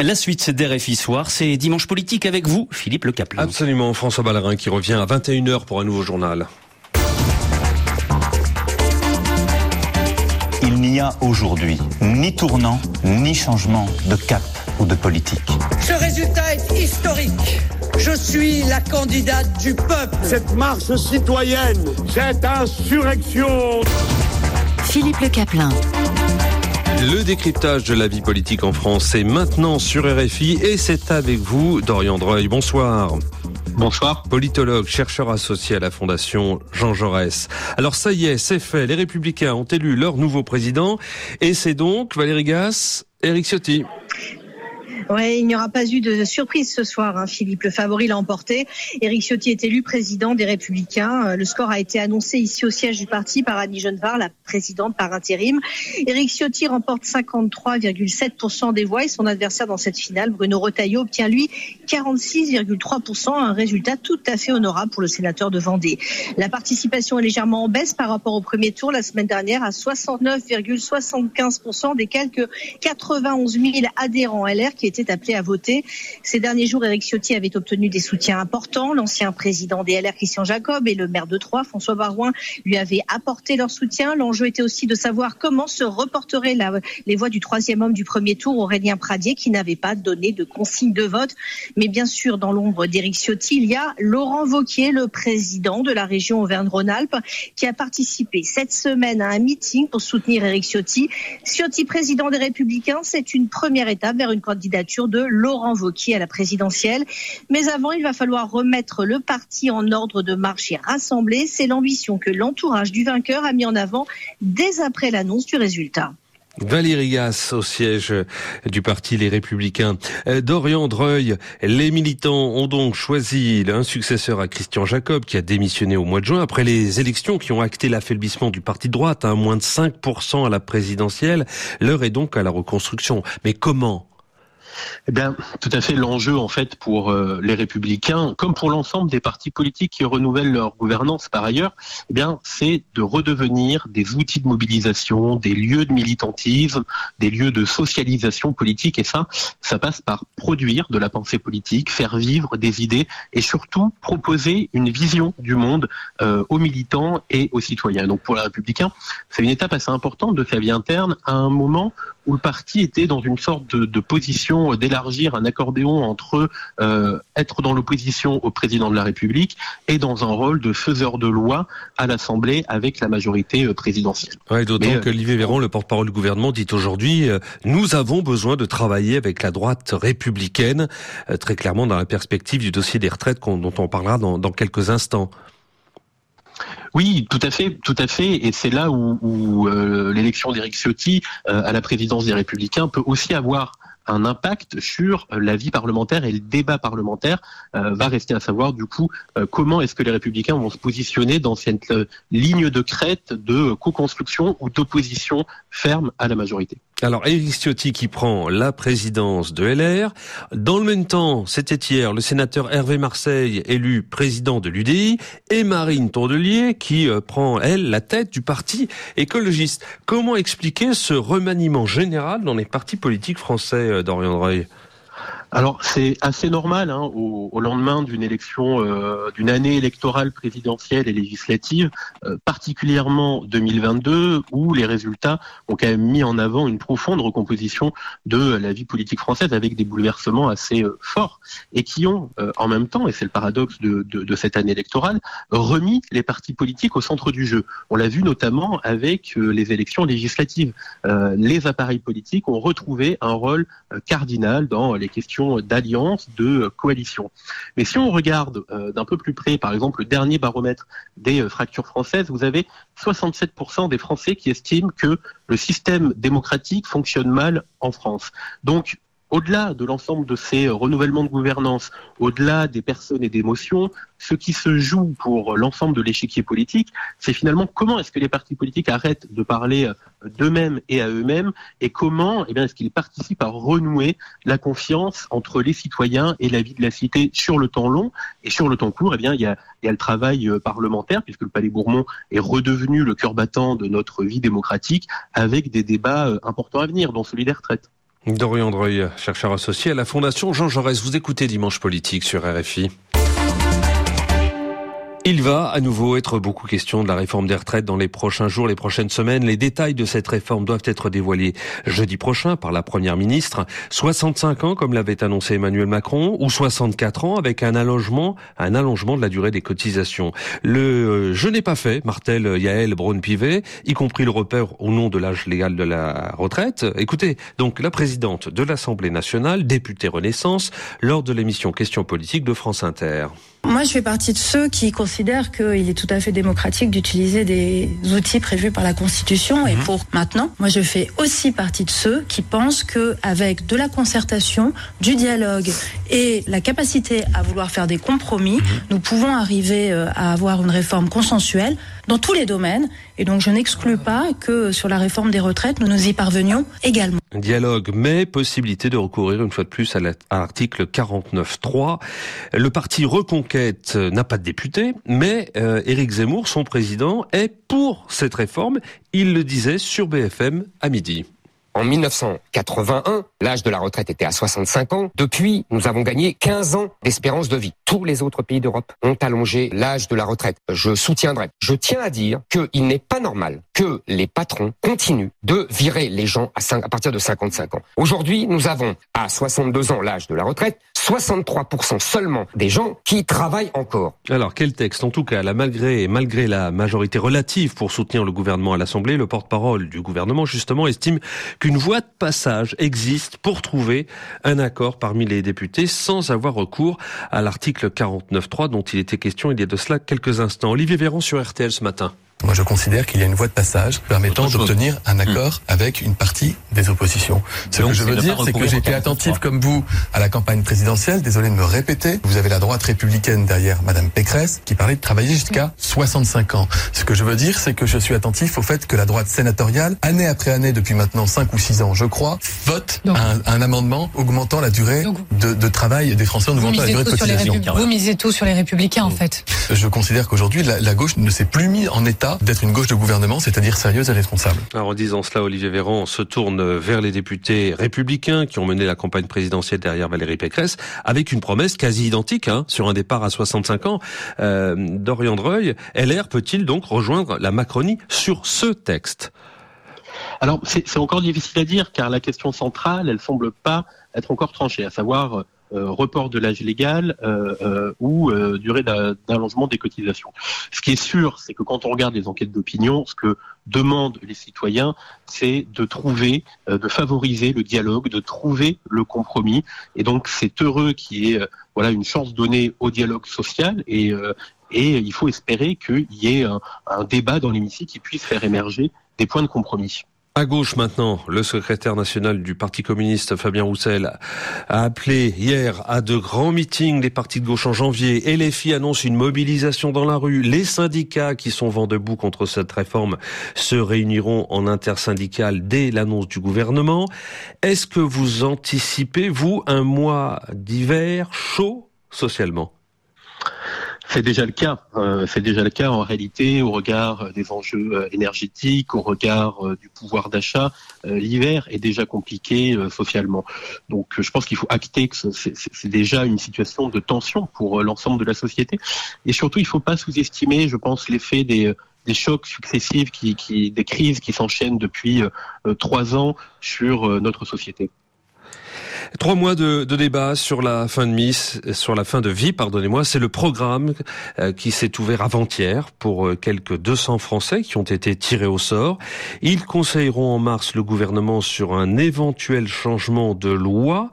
La suite d'RFI Soir, c'est Dimanche Politique avec vous, Philippe Le Caplin. Absolument, François Ballerin qui revient à 21h pour un nouveau journal. Il n'y a aujourd'hui ni tournant, ni changement de cap ou de politique. Ce résultat est historique. Je suis la candidate du peuple. Cette marche citoyenne, cette insurrection. Philippe Le Caplin. Le décryptage de la vie politique en France est maintenant sur RFI et c'est avec vous, Dorian Dreuil. Bonsoir. Bonsoir. Politologue, chercheur associé à la Fondation Jean Jaurès. Alors ça y est, c'est fait. Les Républicains ont élu leur nouveau président et c'est donc Valérie Gasse, Éric Ciotti. Ouais, il n'y aura pas eu de surprise ce soir. Hein. Philippe, le favori l'a emporté. Éric Ciotti est élu président des Républicains. Euh, le score a été annoncé ici au siège du parti par Annie Genevard, la présidente par intérim. Éric Ciotti remporte 53,7% des voix et son adversaire dans cette finale, Bruno Retailleau, obtient lui 46,3%, un résultat tout à fait honorable pour le sénateur de Vendée. La participation est légèrement en baisse par rapport au premier tour la semaine dernière à 69,75% des quelques 91 000 adhérents LR qui étaient appelé à voter. Ces derniers jours, Éric Ciotti avait obtenu des soutiens importants. L'ancien président des LR, Christian Jacob, et le maire de Troyes, François Barouin, lui avaient apporté leur soutien. L'enjeu était aussi de savoir comment se reporteraient les voix du troisième homme du premier tour, Aurélien Pradier, qui n'avait pas donné de consigne de vote. Mais bien sûr, dans l'ombre d'Éric Ciotti, il y a Laurent Vauquier, le président de la région Auvergne-Rhône-Alpes, qui a participé cette semaine à un meeting pour soutenir Éric Ciotti. Ciotti, président des Républicains, c'est une première étape vers une candidature de Laurent Vauquier à la présidentielle. Mais avant, il va falloir remettre le parti en ordre de marche et rassembler. C'est l'ambition que l'entourage du vainqueur a mis en avant dès après l'annonce du résultat. Valérie Gasse au siège du parti Les Républicains. Euh, Dorian Dreuil, les militants ont donc choisi un successeur à Christian Jacob qui a démissionné au mois de juin après les élections qui ont acté l'affaiblissement du parti de droite à moins de 5% à la présidentielle. L'heure est donc à la reconstruction. Mais comment eh bien, tout à fait l'enjeu en fait pour euh, les républicains, comme pour l'ensemble des partis politiques qui renouvellent leur gouvernance par ailleurs, eh bien, c'est de redevenir des outils de mobilisation, des lieux de militantisme, des lieux de socialisation politique. Et ça, ça passe par produire de la pensée politique, faire vivre des idées et surtout proposer une vision du monde euh, aux militants et aux citoyens. Donc pour les républicains, c'est une étape assez importante de sa vie interne à un moment où le parti était dans une sorte de, position d'élargir un accordéon entre euh, être dans l'opposition au président de la République et dans un rôle de faiseur de loi à l'Assemblée avec la majorité euh, présidentielle. Ouais, D'autant euh, que Olivier Véran, le porte-parole du gouvernement, dit aujourd'hui nous avons besoin de travailler avec la droite républicaine, très clairement dans la perspective du dossier des retraites dont on parlera dans quelques instants. Oui, tout à fait, tout à fait. Et c'est là où, euh, l'élection d'Éric Ciotti euh, à la présidence des Républicains peut aussi avoir un impact sur euh, la vie parlementaire et le débat parlementaire va rester à savoir du coup comment est-ce que les républicains vont se positionner dans cette ligne de crête de co-construction ou d'opposition ferme à la majorité. Alors, Éric Ciotti qui prend la présidence de LR. Dans le même temps, c'était hier, le sénateur Hervé Marseille, élu président de l'UDI, et Marine Tourdelier qui euh, prend, elle, la tête du parti écologiste. Comment expliquer ce remaniement général dans les partis politiques français, euh, Dorian Dreuil alors c'est assez normal hein, au, lendemain d'une élection, euh, d'une année électorale présidentielle et législative, euh, particulièrement 2022, où les résultats ont quand même mis en avant une profonde recomposition de la vie politique française avec des bouleversements assez euh, forts et qui ont en même temps, et c'est le paradoxe de, de, cette année électorale, remis les partis politiques au centre du jeu. On l'a vu notamment avec les élections législatives. les appareils politiques ont retrouvé un rôle cardinal dans les questions d'alliance, de coalition. Mais si on regarde euh, d'un peu plus près, par exemple, le dernier baromètre des euh, fractures françaises, vous avez 67% des Français qui estiment que le système démocratique fonctionne mal en France. Donc, au-delà de l'ensemble de ces euh, renouvellements de gouvernance, au-delà des personnes et des motions, ce qui se joue pour l'ensemble de l'échiquier politique, c'est finalement comment est-ce que les partis politiques arrêtent de parler euh, d'eux-mêmes et à eux-mêmes et comment eh est-ce qu'ils participent à renouer la confiance entre les citoyens et la vie de la cité sur le temps long et sur le temps court? Eh bien, il y a, il y a le travail euh, parlementaire puisque le Palais Bourbon est redevenu le cœur battant de notre vie démocratique avec des débats importants à venir, dont celui des retraites. Dorian Dreuil, chercheur associé à la Fondation Jean Jaurès. Vous écoutez Dimanche Politique sur RFI. Il va à nouveau être beaucoup question de la réforme des retraites dans les prochains jours, les prochaines semaines. Les détails de cette réforme doivent être dévoilés jeudi prochain par la Première ministre. 65 ans, comme l'avait annoncé Emmanuel Macron, ou 64 ans avec un allongement, un allongement de la durée des cotisations. Le euh, je n'ai pas fait, martel Yael Braun-Pivet, y compris le repère au nom de l'âge légal de la retraite. Écoutez, donc la présidente de l'Assemblée nationale, députée Renaissance, lors de l'émission Questions politiques de France Inter. Moi, je fais partie de ceux qui considèrent qu'il est tout à fait démocratique d'utiliser des outils prévus par la Constitution et mhm. pour maintenant. Moi, je fais aussi partie de ceux qui pensent que avec de la concertation, du dialogue et la capacité à vouloir faire des compromis, mhm. nous pouvons arriver euh, à avoir une réforme consensuelle dans tous les domaines. Et donc, je n'exclus pas que sur la réforme des retraites, nous nous y parvenions également. Dialogue, mais possibilité de recourir une fois de plus à l'article 49.3. Le parti Reconquête n'a pas de député, mais euh, Éric Zemmour, son président, est pour cette réforme. Il le disait sur BFM à midi. En 1981, l'âge de la retraite était à 65 ans. Depuis, nous avons gagné 15 ans d'espérance de vie. Tous les autres pays d'Europe ont allongé l'âge de la retraite. Je soutiendrai. Je tiens à dire qu'il n'est pas normal que les patrons continuent de virer les gens à, à partir de 55 ans. Aujourd'hui, nous avons à 62 ans l'âge de la retraite, 63% seulement des gens qui travaillent encore. Alors, quel texte? En tout cas, là, malgré, malgré la majorité relative pour soutenir le gouvernement à l'Assemblée, le porte-parole du gouvernement, justement, estime qu'une voie de passage existe pour trouver un accord parmi les députés sans avoir recours à l'article 49.3 dont il était question il y a de cela quelques instants. Olivier Véran sur RTL ce matin. Moi, je considère qu'il y a une voie de passage permettant d'obtenir un accord hmm. avec une partie des oppositions. Ce que je veux dire, c'est que j'ai été attentif comme vous à la campagne présidentielle. Désolé de me répéter. Vous avez la droite républicaine derrière Madame Pécresse qui parlait de travailler jusqu'à 65 ans. Ce que je veux dire, c'est que je suis attentif au fait que la droite sénatoriale, année après année, depuis maintenant 5 ou 6 ans, je crois, vote un, amendement augmentant la durée de, de, travail des Français, en augmentant la durée de cotisation. Vous misez tout sur les républicains, en fait. Je considère qu'aujourd'hui, la, la gauche ne s'est plus mis en état d'être une gauche de gouvernement, c'est-à-dire sérieuse et responsable. Alors en disant cela, Olivier Véran se tourne vers les députés républicains qui ont mené la campagne présidentielle derrière Valérie Pécresse, avec une promesse quasi identique hein, sur un départ à 65 ans. Euh, Dorian Dreuil, LR peut-il donc rejoindre la Macronie sur ce texte? Alors, c'est encore difficile à dire, car la question centrale, elle semble pas être encore tranchée, à savoir euh, report de l'âge légal euh, euh, ou durée d'allongement des cotisations. Ce qui est sûr, c'est que quand on regarde les enquêtes d'opinion, ce que demandent les citoyens, c'est de trouver, de favoriser le dialogue, de trouver le compromis. Et donc, c'est heureux qu'il y ait voilà une chance donnée au dialogue social et et il faut espérer qu'il y ait un, un débat dans l'hémicycle qui puisse faire émerger des points de compromis. À gauche maintenant, le secrétaire national du Parti communiste, Fabien Roussel, a appelé hier à de grands meetings des partis de gauche en janvier. Et les filles annoncent une mobilisation dans la rue. Les syndicats qui sont vent debout contre cette réforme se réuniront en intersyndical dès l'annonce du gouvernement. Est-ce que vous anticipez, vous, un mois d'hiver chaud socialement? C'est déjà le cas. Euh, c'est déjà le cas en réalité au regard des enjeux euh, énergétiques, au regard euh, du pouvoir d'achat. L'hiver est déjà compliqué socialement. Donc je pense qu'il faut acter que c'est déjà une situation de tension pour l'ensemble de la société. Et surtout, il ne faut pas sous-estimer, je pense, l'effet des chocs successifs, qui, des crises qui s'enchaînent depuis trois ans sur notre société. Trois mois de, de, débat sur la fin de vie, pardonnez-moi. C'est le programme euh, qui s'est ouvert avant-hier pour euh, quelques 200 Français qui ont été tirés au sort. Ils conseilleront en mars le gouvernement sur un éventuel changement de loi.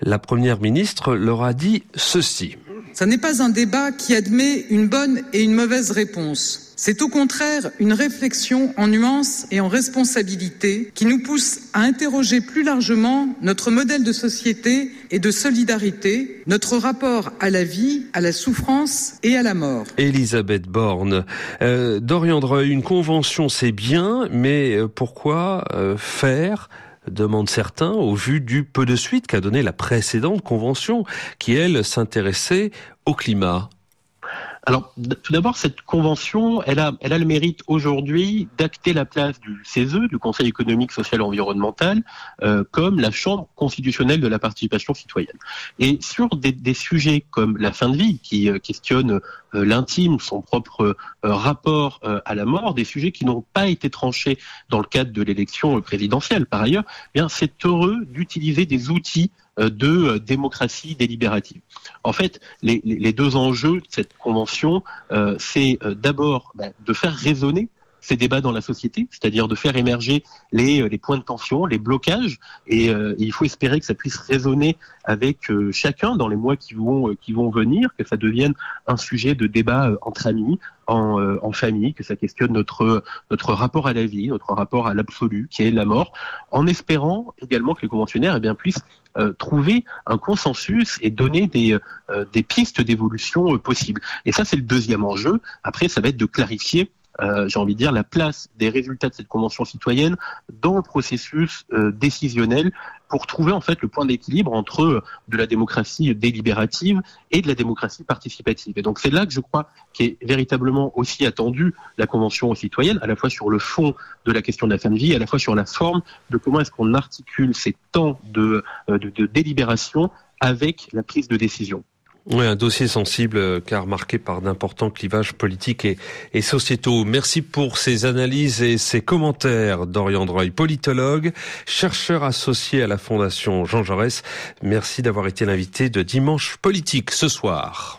La première ministre leur a dit ceci. Ça n'est pas un débat qui admet une bonne et une mauvaise réponse. C'est au contraire une réflexion en nuances et en responsabilité qui nous pousse à interroger plus largement notre modèle de société et de solidarité, notre rapport à la vie, à la souffrance et à la mort. Elisabeth Borne, euh, Dorian Dreuil, une convention c'est bien, mais euh, pourquoi euh, faire demandent certains, au vu du peu de suite qu'a donné la précédente convention, qui, elle, s'intéressait au climat. Alors, tout d'abord, cette convention, elle a, elle a le mérite aujourd'hui d'acter la place du CESE, du Conseil économique, social et environnemental, euh, comme la chambre constitutionnelle de la participation citoyenne. Et sur des, sujets comme la fin de vie, qui euh, questionne euh, l'intime, son propre euh, rapport à la mort, des sujets qui n'ont pas été tranchés dans le cadre de l'élection présidentielle, par ailleurs, eh bien c'est heureux d'utiliser des outils de démocratie délibérative. En fait, les, deux enjeux de cette convention, euh, c'est d'abord bah, de faire résonner ces débats dans la société, c'est-à-dire de faire émerger les, points de tension, les blocages, et euh, il faut espérer que ça puisse résonner avec euh, chacun dans les mois qui vont venir, que ça devienne un sujet de débat entre amis, en, en, famille, que ça questionne notre notre rapport à la vie, notre rapport à l'absolu, qui est la mort, en espérant également que les conventionnaires eh bien, puissent euh, trouver un consensus et donner des, euh, des pistes d'évolution euh, possibles. Et ça, c'est le deuxième enjeu. Après, ça va être de clarifier euh, j'ai envie de dire, la place des résultats de cette convention citoyenne dans le processus euh, décisionnel pour trouver en fait le point d'équilibre entre euh, de la démocratie délibérative et de la démocratie participative. Et donc c'est là que je crois qu'est véritablement aussi attendue la convention citoyenne, à la fois sur le fond de la question de la fin de vie, à la fois sur la forme de comment est-ce qu'on articule ces temps de, de délibération avec la prise de décision. Oui, un dossier sensible euh, car marqué par d'importants clivages politiques et, sociétaux. Merci pour ces analyses et ces commentaires. Dorian Droy, politologue, chercheur associé à la Fondation Jean Jaurès. Merci d'avoir été l'invité de Dimanche Politique ce soir.